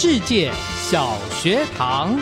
世界小学堂，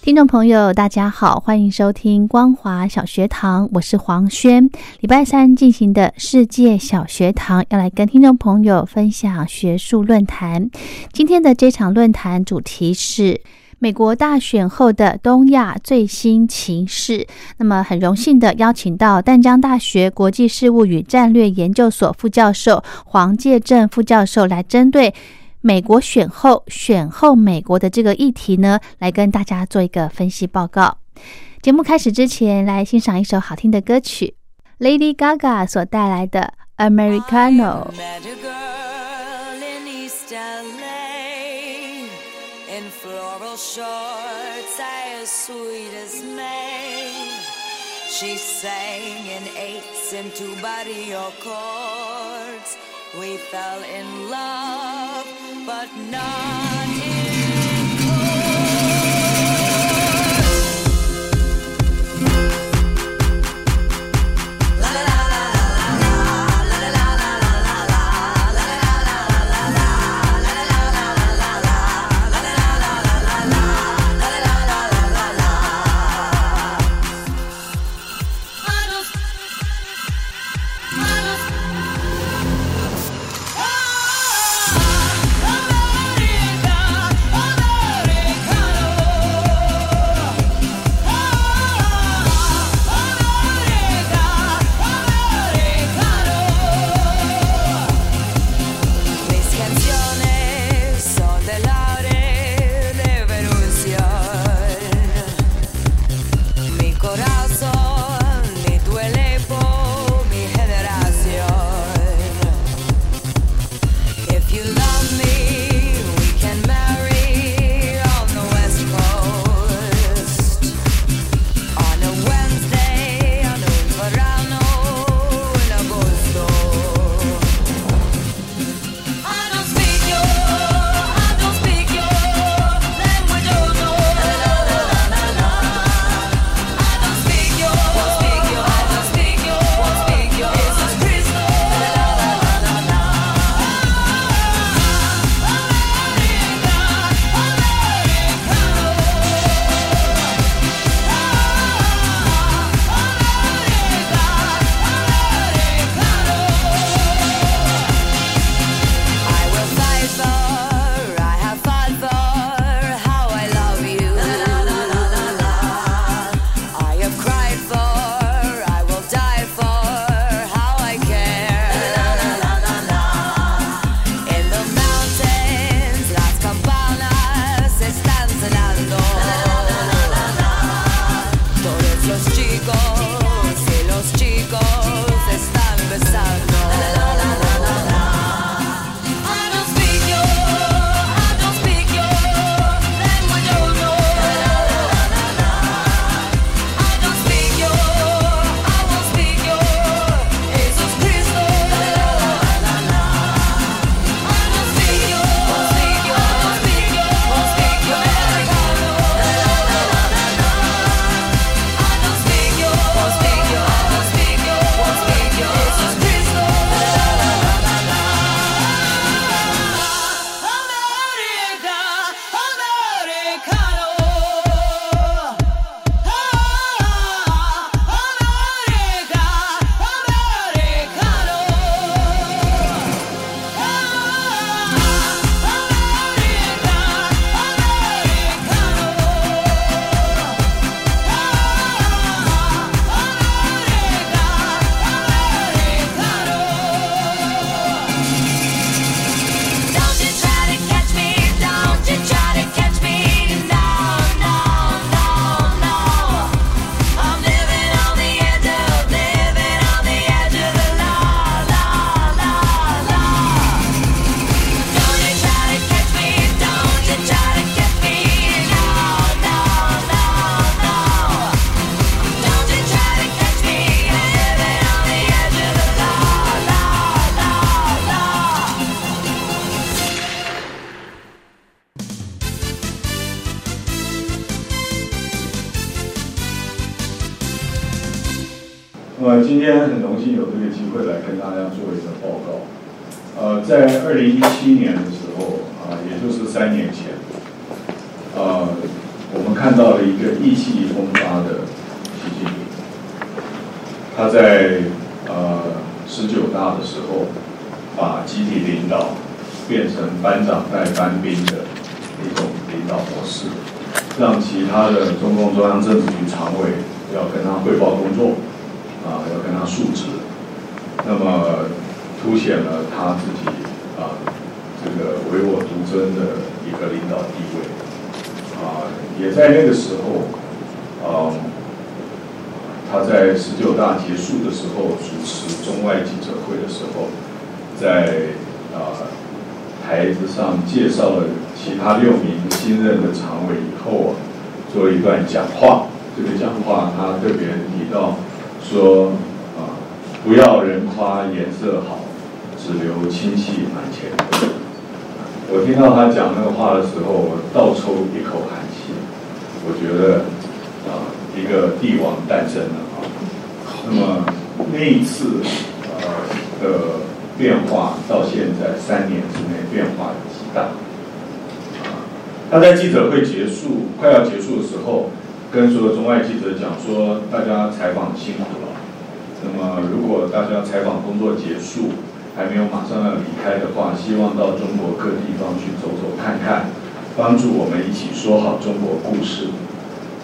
听众朋友，大家好，欢迎收听光华小学堂，我是黄轩。礼拜三进行的世界小学堂，要来跟听众朋友分享学术论坛。今天的这场论坛主题是。美国大选后的东亚最新情势，那么很荣幸的邀请到淡江大学国际事务与战略研究所副教授黄介正副教授来针对美国选后、选后美国的这个议题呢，来跟大家做一个分析报告。节目开始之前，来欣赏一首好听的歌曲，Lady Gaga 所带来的《Americano》。Shorts as sweet as May. She sang in eights and two barrio chords. We fell in love, but not in 今天很荣幸有这个机会来跟大家做一个报告。呃，在二零一七年的时候啊、也就是三年前，呃，我们看到了一个意气风发的习近平，他在呃十九大的时候，把集体领导变成班长带班兵的一种领导模式，让其他的中共中央政治局常委要跟他汇报工作，啊，要跟他述职，那么凸显了他自己啊这个唯我独尊的一个领导地位，啊，也在那个时候，嗯、他在十九大结束的时候主持中外记者会的时候，在啊、台子上介绍了其他六名新任的常委以后啊，做了一段讲话。这个讲话他特别提到说啊，不要人夸颜色好，只留清气满前。我听到他讲那个话的时候，我倒抽一口寒气。我觉得啊，一个帝王诞生了啊。那么那一次呃的变化，到现在三年之内变化极大。啊，他在记者会结束快要结束的时候，跟所有中外记者讲说，大家采访辛苦。那么如果大家采访工作结束，还没有马上要离开的话，希望到中国各地方去走走看看，帮助我们一起说好中国故事。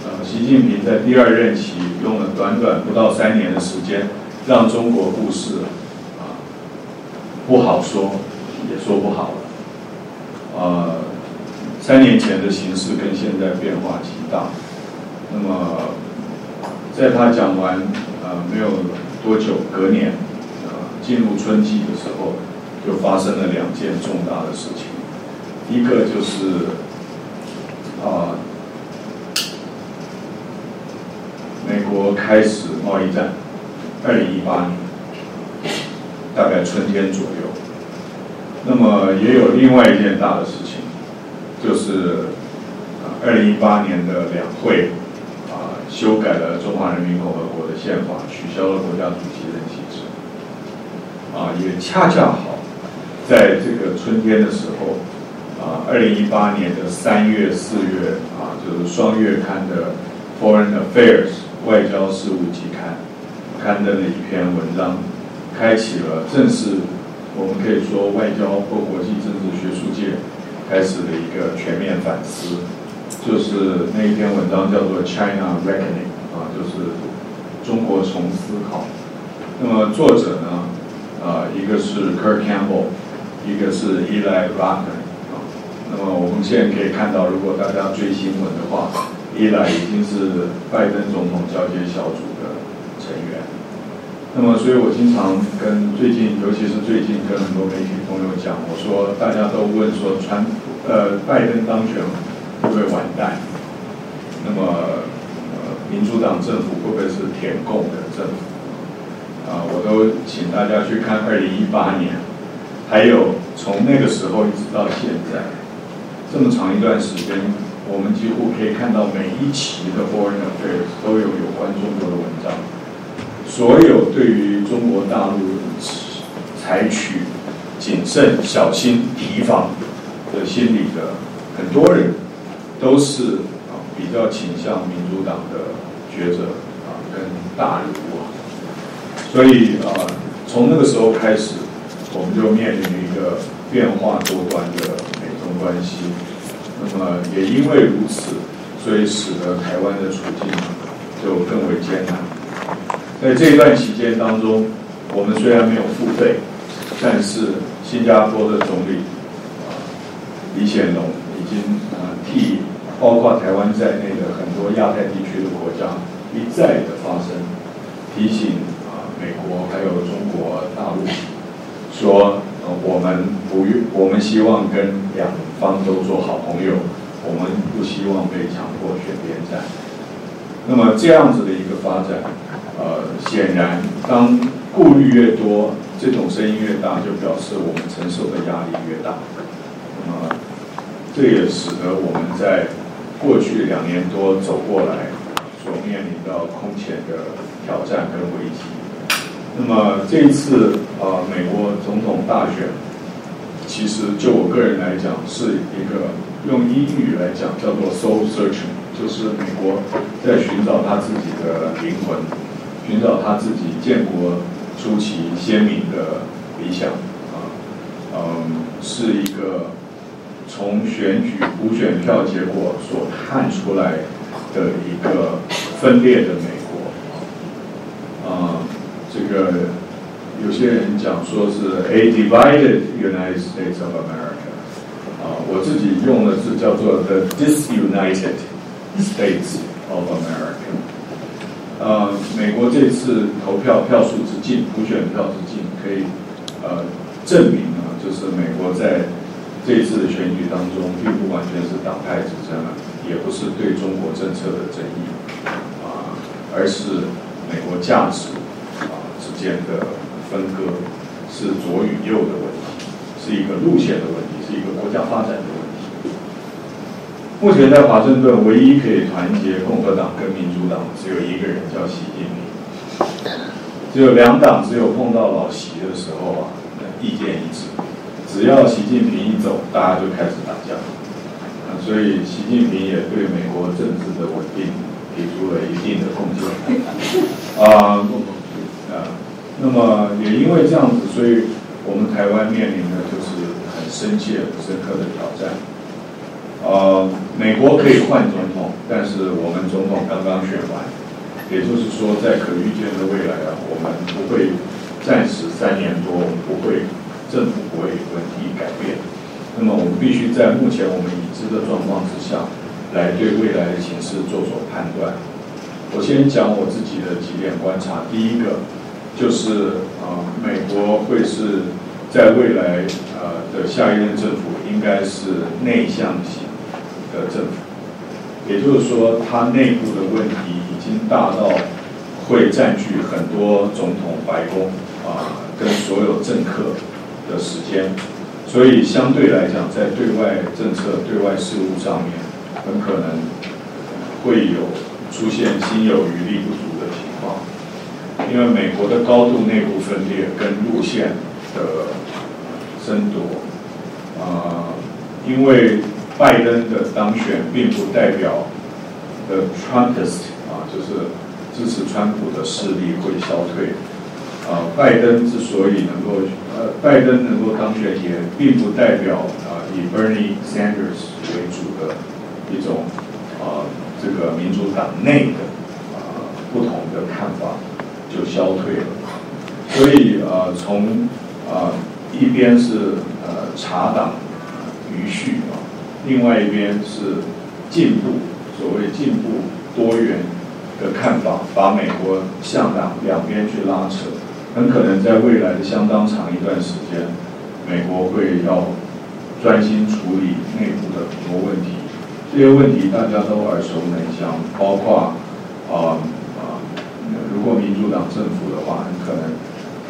呃，习近平在第二任期用了短短不到三年的时间，让中国故事啊不好说，也说不好了。呃，三年前的形势跟现在变化极大。那么，在他讲完呃没有多久，隔年呃进入春季的时候，就发生了两件重大的事情。一个就是啊、美国开始贸易战，二零一八年，大概春天左右。那么也有另外一件大的事情，就是啊二零一八年的两会、修改了中华人民共和国的宪法，取消了国家主席任期制。啊，也恰恰好在这个春天的时候，啊，二零一八年的三月、四月啊，就是双月刊的《Foreign Affairs》外交事务季刊刊登了一篇文章，开启了正式我们可以说外交或国际政治学术界开始了一个全面反思，就是那一篇文章叫做《China Reckoning》啊，就是中国重思考。那么作者呢，啊，一个是 Kirk Campbell，一个是 Eli Ratner 啊。那么我们现在可以看到，如果大家追新闻的话，Eli 已经是拜登总统交接小组的成员。那么，所以我经常跟最近，尤其是最近跟很多媒体朋友讲，我说大家都问说，川呃拜登当选会不会完蛋？那么呃民主党政府会不会是舔共的政府？啊，我都请大家去看二零一八年，还有从那个时候一直到现在，这么长一段时间，我们几乎可以看到每一期的 Foreign Affairs 都有有关中国的文章。所有对于中国大陆采取谨慎、小心提防的心理的很多人，都是啊比较倾向民主党的学者啊跟大人物啊。所以啊，从那个时候开始，我们就面临一个变化多端的美中关系。那么也因为如此，所以使得台湾的处境就更为艰难。在这一段期间当中，我们虽然没有付费，但是新加坡的总理啊李显龙已经呃替包括台湾在内的很多亚太地区的国家一再的发声，提醒啊美国还有中国大陆说，呃我们不愿，我们希望跟两方都做好朋友，我们不希望被强迫选边站。那么这样子的一个发展。呃，显然，当顾虑越多，这种声音越大，就表示我们承受的压力越大。那么，这也使得我们在过去两年多走过来，所面临到空前的挑战跟危机。那么这一次啊，美国总统大选，其实就我个人来讲，是一个用英语来讲叫做 soul searching，就是美国在寻找他自己的灵魂，寻找他自己建国初期鲜明的理想啊，嗯，是一个从选举补选票结果所看出来的一个分裂的美国，啊，这个有些人讲说是 a divided United States of America，啊，我自己用的是叫做 the disunited States of America。呃，美国这次投票票数之近，普选票之近，可以呃证明啊，就是美国在这次的选举当中，并不完全是党派之争，也不是对中国政策的争议啊，而是美国价值啊之间的分割，是左与右的问题，是一个路线的问题，是一个国家发展的问题。目前在华盛顿，唯一可以团结共和党跟民主党只有一个人，叫习近平。只有两党只有碰到老习的时候啊，意见一致。只要习近平一走，大家就开始打架。啊，所以习近平也对美国政治的稳定提出了一定的贡献。啊，啊，那么也因为这样子，所以我们台湾面临的就是很深切、深刻的挑战。呃，美国可以换总统，但是我们总统刚刚选完，也就是说，在可预见的未来啊，我们不会暂时三年多，我们不会政府不会问题改变。那么，我们必须在目前我们已知的状况之下，来对未来的形势做所判断。我先讲我自己的几点观察。第一个就是啊，美国会是在未来呃的下一任政府应该是内向型。的政府，也就是说，它内部的问题已经大到会占据很多总统白宫啊跟所有政客的时间，所以相对来讲，在对外政策、对外事务上面，很可能会有出现心有余力不足的情况，因为美国的高度内部分裂跟路线的争夺啊，因为。拜登的当选并不代表的 Trumpist 啊，就是支持川普的势力会消退。啊，拜登之所以能够呃，拜登能够当选，也并不代表啊，以 Bernie Sanders 为主的一种啊，这个民主党内的啊不同的看法就消退了。所以啊，从啊一边是呃查党余绪啊。另外一边是进步，所谓进步多元的看法，把美国向两两边去拉扯，很可能在未来的相当长一段时间，美国会要专心处理内部的很多问题。这些问题大家都耳熟能详，包括啊啊，如果民主党政府的话，很可能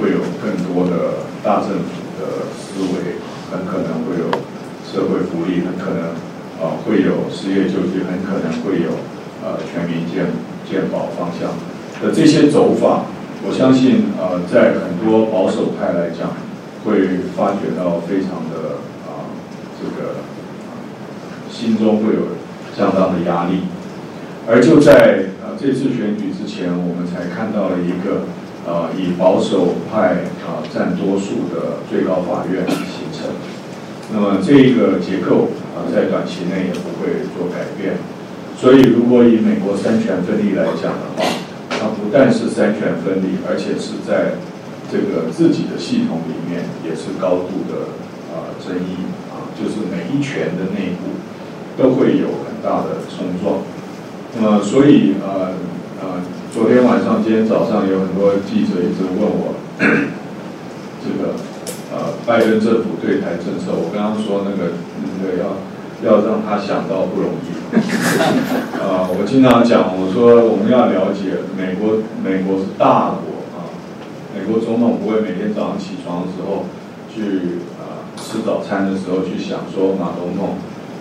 会有更多的大政府的思维，很可能会有。社会福利很可能啊会有失业救济，很可能会有呃全民健健保方向的这些走法，我相信呃在很多保守派来讲，会发觉到非常的啊这个心中会有相当的压力，而就在啊这次选举之前，我们才看到了一个呃以保守派啊占多数的最高法院形成。那么这个结构啊，在短期内也不会做改变。所以，如果以美国三权分立来讲的话，不但是三权分立，而且是在这个自己的系统里面也是高度的啊争议啊，就是每一权的内部都会有很大的冲撞。那么，所以呃呃，昨天晚上、今天早上有很多记者一直问我这个。呃，拜登政府对台政策，我刚刚说那个那个要要让他想到不容易。啊，我经常讲，我说我们要了解美国，美国是大国啊，美国总统不会每天早上起床的时候去啊吃早餐的时候去想说马总统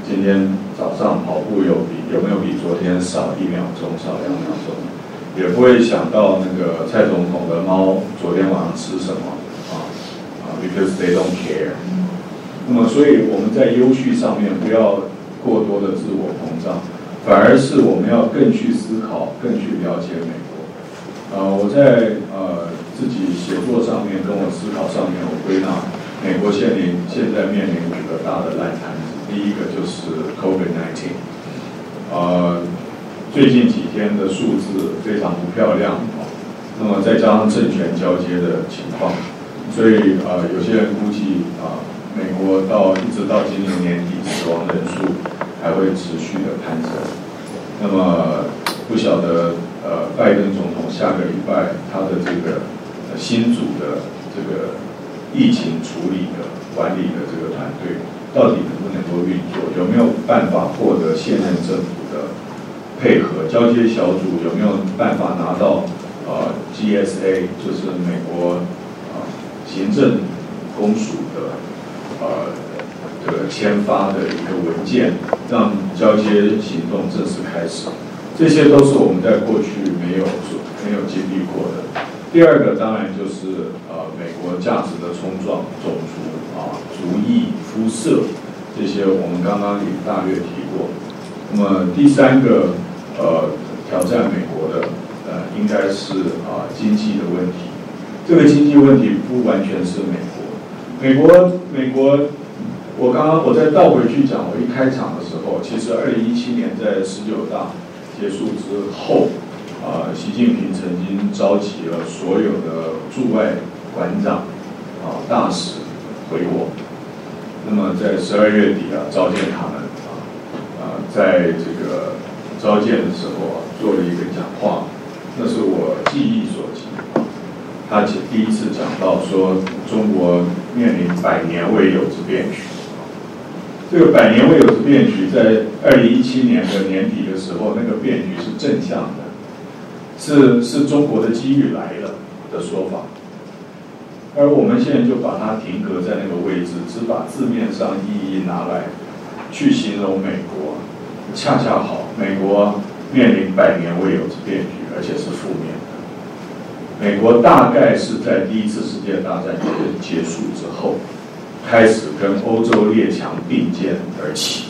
今天早上跑步有比有没有比昨天少一秒钟，少两秒钟。也不会想到那个蔡总统的猫昨天晚上吃什么啊啊，because they don't care。那么，所以我们在优序上面不要过多的自我膨胀，反而是我们要更去思考，更去了解美国。呃，我在呃自己写作上面跟我思考上面，我归纳美国现临现在面临五个大的烂摊子。第一个就是 COVID-19，呃，最近几天的数字非常不漂亮啊。那么再加上政权交接的情况，所以呃，有些人估计啊。美国到一直到今年年底，死亡人数还会持续的攀升。那么不晓得呃，拜登总统下个礼拜他的这个新组的这个疫情处理的管理的这个团队，到底能不能够运作？有没有办法获得现任政府的配合？交接小组有没有办法拿到呃 GSA，就是美国啊行政公署的？呃，这个签发的一个文件，让交接行动正式开始，这些都是我们在过去没有做、没有经历过的。第二个当然就是呃，美国价值的冲撞、种族啊、族裔、肤色这些，我们刚刚也大略提过。那么第三个呃，挑战美国的呃，应该是啊经济的问题。这个经济问题不完全是美。美国，美国，我刚刚我再倒回去讲，我一开场的时候，其实二零一七年在十九大结束之后，啊，习近平曾经召集了所有的驻外馆长、啊大使回国，那么在十二月底啊召见他们，啊啊，在这个召见的时候啊，做了一个讲话，那是我记忆。他第一次讲到说，中国面临百年未有之变局。这个百年未有之变局，在二零一七年的年底的时候，那个变局是正向的，是是中国的机遇来了的说法。而我们现在就把它停格在那个位置，只把字面上意义拿来去形容美国，恰恰好，美国面临百年未有之变局，而且是负面。美国大概是在第一次世界大战结束之后，开始跟欧洲列强并肩而起，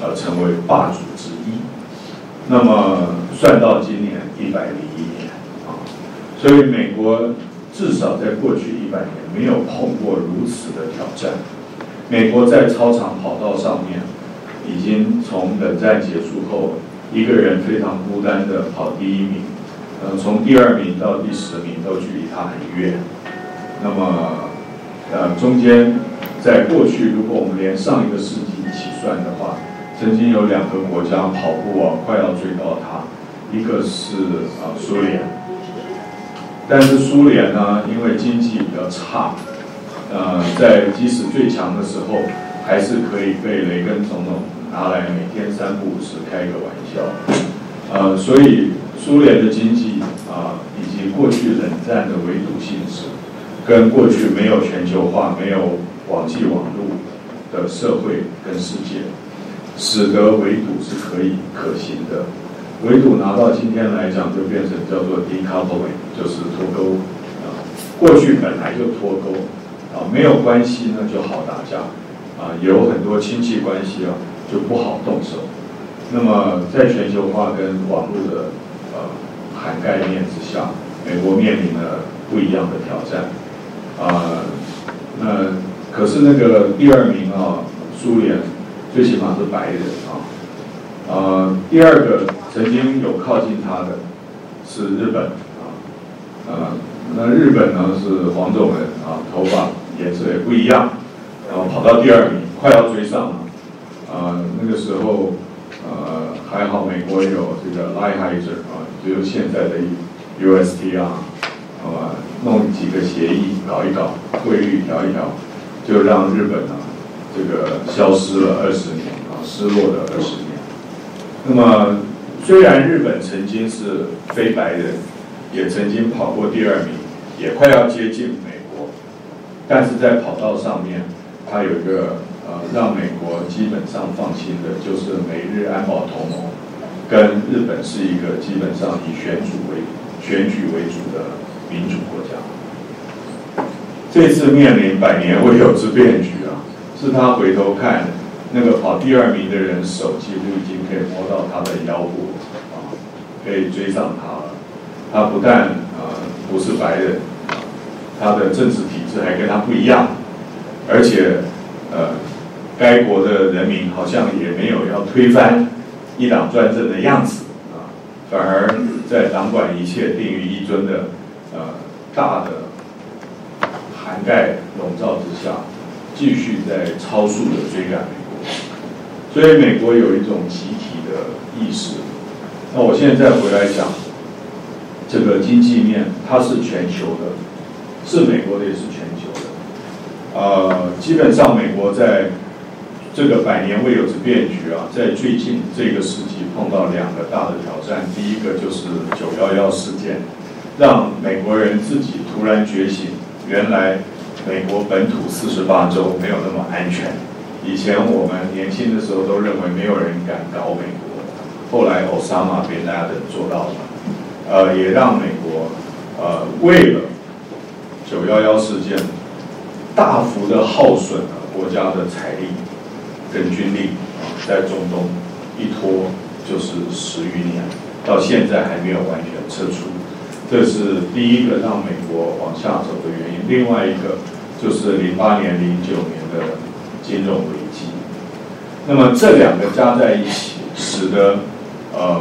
呃，成为霸主之一。那么算到今年一百零一年啊，所以美国至少在过去一百年没有碰过如此的挑战。美国在操场跑道上面，已经从冷战结束后，一个人非常孤单的跑第一名。呃，从第二名到第十名都距离他很远。那么，呃，中间在过去，如果我们连上一个世纪一起算的话，曾经有两个国家跑步啊，快要追到他，一个是啊苏联，但是苏联呢，因为经济比较差，呃，在即使最强的时候，还是可以被雷根总统拿来每天三不五时开个玩笑，呃，所以。苏联的经济啊，以及过去冷战的围堵性质，跟过去没有全球化、没有网际网络的社会跟世界，使得围堵是可以可行的。围堵拿到今天来讲，就变成叫做 decoupling，就是脱钩啊。过去本来就脱钩啊，没有关系那就好打架啊，有很多亲戚关系啊就不好动手。那么在全球化跟网络的呃，涵盖面之下，美国面临了不一样的挑战。啊，那可是那个第二名啊，苏联最起码是白人啊。呃，第二个曾经有靠近他的是日本啊。呃，那日本呢是黄种人啊，头发颜色也不一样，然后跑到第二名，快要追上了。啊，那个时候呃还好，美国有这个 Lighthizer 啊。比如现在的 UST 啊，好吧，弄几个协议搞一搞，汇率调一调，就让日本啊这个消失了二十年啊，失落的二十年。那么虽然日本曾经是非白人，也曾经跑过第二名，也快要接近美国，但是在跑道上面，它有一个呃让美国基本上放心的，就是美日安保同盟。跟日本是一个基本上以选主为选举为主的民主国家。这次面临百年未有之变局啊，是他回头看那个跑第二名的人手几乎已经可以摸到他的腰部啊，可以追上他了。他不但啊不是白人，他的政治体制还跟他不一样，而且呃，该国的人民好像也没有要推翻一党专政的样子啊，反而在掌管一切、定于一尊的呃大的。涵盖笼罩之下，继续在超速的追赶美国，所以美国有一种集体的意识。那我现在回来讲，这个经济面它是全球的，是美国的也是全球的。呃，基本上美国在这个百年未有之变局啊，在最近这个世纪碰到两个大的挑战，第一个就是九幺幺事件，让美国人自己突然觉醒。原来美国本土四十八州没有那么安全。以前我们年轻的时候都认为没有人敢搞美国，后来奥沙马被大家等做到了，呃，也让美国呃为了九幺幺事件大幅的耗损了国家的财力跟军力啊，在中东一拖就是十余年，到现在还没有完全撤出。这是第一个让美国往下走的原因。另外一个就是零八年、零九年的金融危机。那么这两个加在一起，使得呃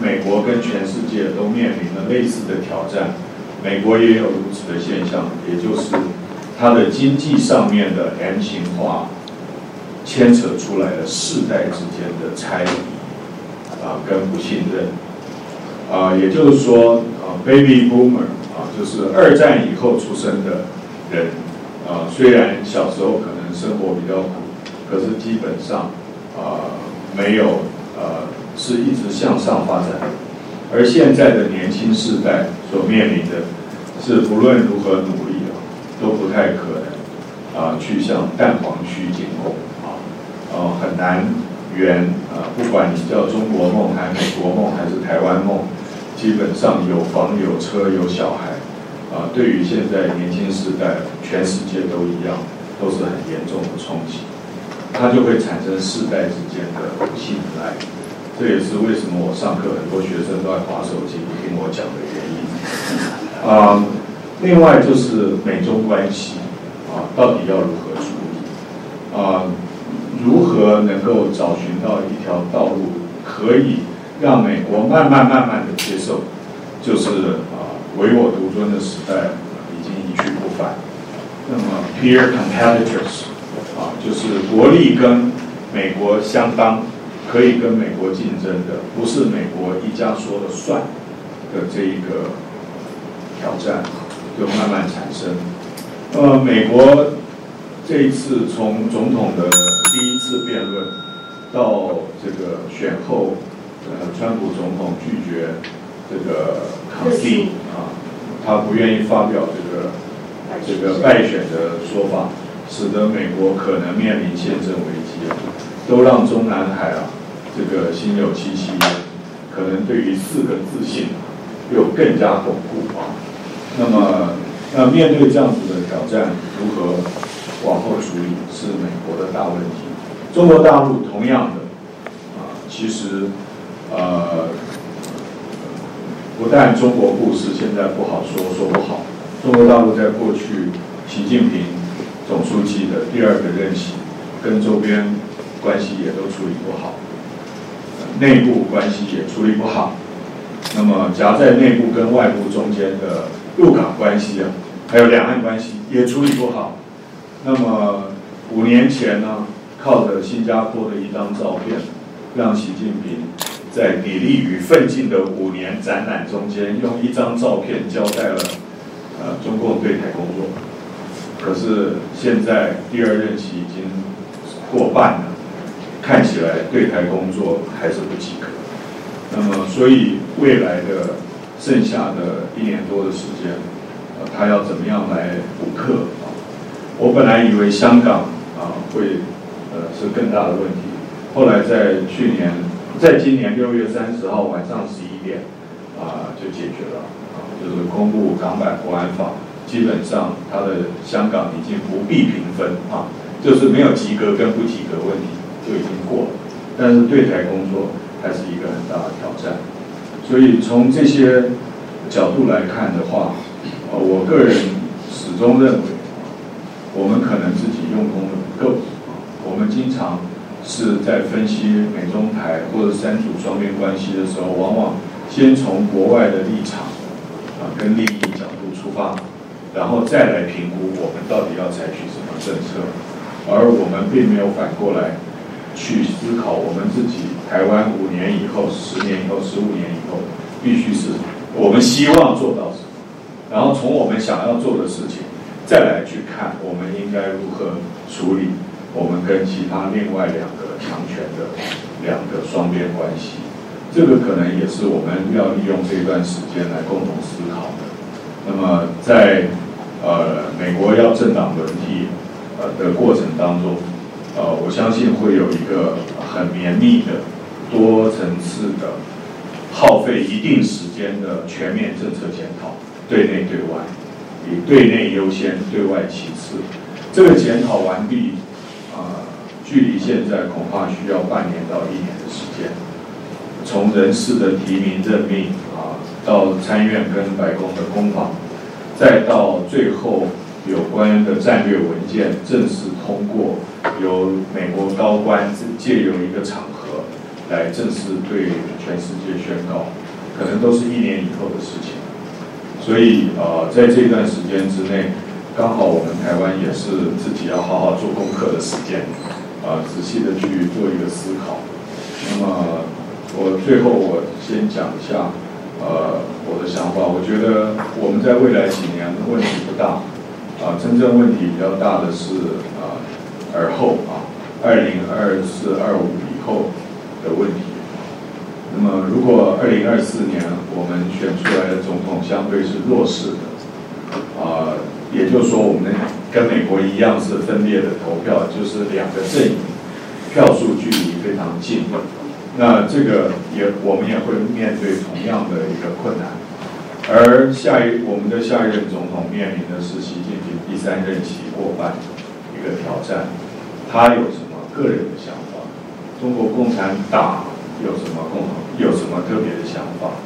美国跟全世界都面临了类似的挑战。美国也有如此的现象，也就是它的经济上面的 M 型化牵扯出来的世代之间的猜疑啊，跟不信任啊，也就是说啊。Baby Boomer 啊，就是二战以后出生的人啊，虽然小时候可能生活比较苦，可是基本上啊没有呃是一直向上发展。而现在的年轻世代所面临的，是不论如何努力啊，都不太可能啊去向蛋黄区进攻，呃很难圆啊，不管你叫中国梦，还是美国梦，还是台湾梦。基本上有房有车有小孩，啊，对于现在年轻时代，全世界都一样，都是很严重的冲击，它就会产生世代之间的信赖，这也是为什么我上课很多学生都在划手机听我讲的原因。啊，另外就是美中关系，啊，到底要如何处理？啊，如何能够找寻到一条道路可以？让美国慢慢慢慢的接受，就是啊唯我独尊的时代已经一去不返。那么 peer competitors 啊，就是国力跟美国相当，可以跟美国竞争的，不是美国一家说了算的这一个挑战，就慢慢产生。呃，美国这一次从总统的第一次辩论到这个选后。呃，川普总统拒绝这个抗议啊，他不愿意发表这个这个败选的说法，使得美国可能面临宪政危机，都让中南海啊这个心有戚戚焉，可能对于四个自信又更加巩固啊。那么，那面对这样子的挑战，如何往后处理是美国的大问题。中国大陆同样的啊，其实。呃，不但中国故事现在不好说，说不好。中国大陆在过去，习近平总书记的第二个任期，跟周边关系也都处理不好，内部关系也处理不好。那么夹在内部跟外部中间的陆港关系啊，还有两岸关系也处理不好。那么五年前呢，靠着新加坡的一张照片，让习近平。在砥砺与奋进的五年展览中间，用一张照片交代了呃中共对台工作。可是现在第二任期已经过半了，看起来对台工作还是不及格。那么，所以未来的剩下的一年多的时间，呃，他要怎么样来补课？我本来以为香港啊会呃是更大的问题，后来在去年。在今年六月三十号晚上十一点，啊，就解决了。啊，就是公布港版国安法，基本上它的香港已经不必评分啊，就是没有及格跟不及格问题就已经过了。但是对台工作还是一个很大的挑战，所以从这些角度来看的话，呃，我个人始终认为，我们可能自己用功的不够，我们经常是在分析美中台或者三组双边关系的时候，往往先从国外的立场啊跟利益角度出发，然后再来评估我们到底要采取什么政策，而我们并没有反过来。去思考我们自己台湾五年以后、十年以后、十五年以后，必须是我们希望做到什么，然后从我们想要做的事情，再来去看我们应该如何处理我们跟其他另外两个强权的两个双边关系。这个可能也是我们要利用这段时间来共同思考的。那么在呃美国要政党轮替呃的过程当中。呃，我相信会有一个很绵密的、多层次的、耗费一定时间的全面政策检讨，对内对外，以对内优先，对外其次。这个检讨完毕，啊，距离现在恐怕需要半年到一年的时间。从人事的提名任命啊，到参院跟白宫的公访，再到最后。有关的战略文件正式通过，由美国高官借由一个场合来正式对全世界宣告，可能都是一年以后的事情。所以呃，在这段时间之内，刚好我们台湾也是自己要好好做功课的时间，啊，仔细的去做一个思考。那么我最后我先讲一下呃我的想法，我觉得我们在未来几年问题不大。啊，真正问题比较大的是啊，而后啊，二零二四、二五以后的问题。那么，如果二零二四年我们选出来的总统相对是弱势的，啊，也就是说，我们跟美国一样是分裂的投票，就是两个阵营票数距离非常近，那这个也我们也会面对同样的一个困难。而下一我们的下一任总统面临的是习近平第三任期过半一个挑战，他有什么个人的想法？中国共产党有什么共同有什么特别的想法？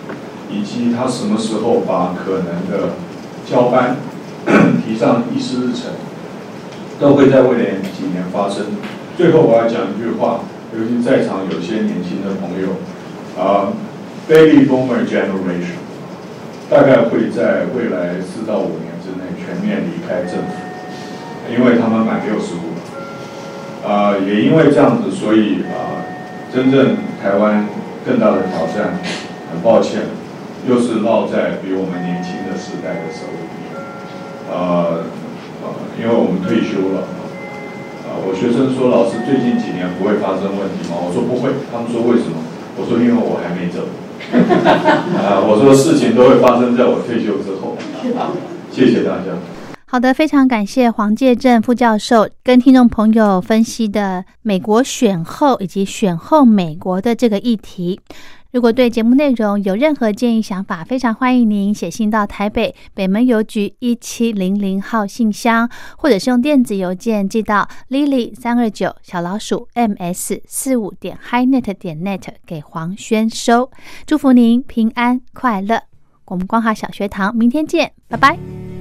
以及他什么时候把可能的交班 提上议事日程，都会在未来几年发生。最后我要讲一句话，尤其在场有些年轻的朋友啊，Baby Boomer Generation。大概会在未来四到五年之内全面离开政府，因为他们满六十五了。啊，也因为这样子，所以啊，真正台湾更大的挑战，很抱歉，又是落在比我们年轻的时代的手里。啊啊，因为我们退休了。啊，我学生说，老师最近几年不会发生问题吗？我说不会。他们说为什么？我说因为我还没走。啊，我说事情都会发生在我退休之后。谢谢大家。好的，非常感谢黄介正副教授跟听众朋友分析的美国选后以及选后美国的这个议题。如果对节目内容有任何建议想法，非常欢迎您写信到台北北门邮局一七零零号信箱，或者是用电子邮件寄到 lily 三二九小老鼠 ms 四五点 highnet 点 net 给黄轩收。祝福您平安快乐。我们光华小学堂明天见，拜拜。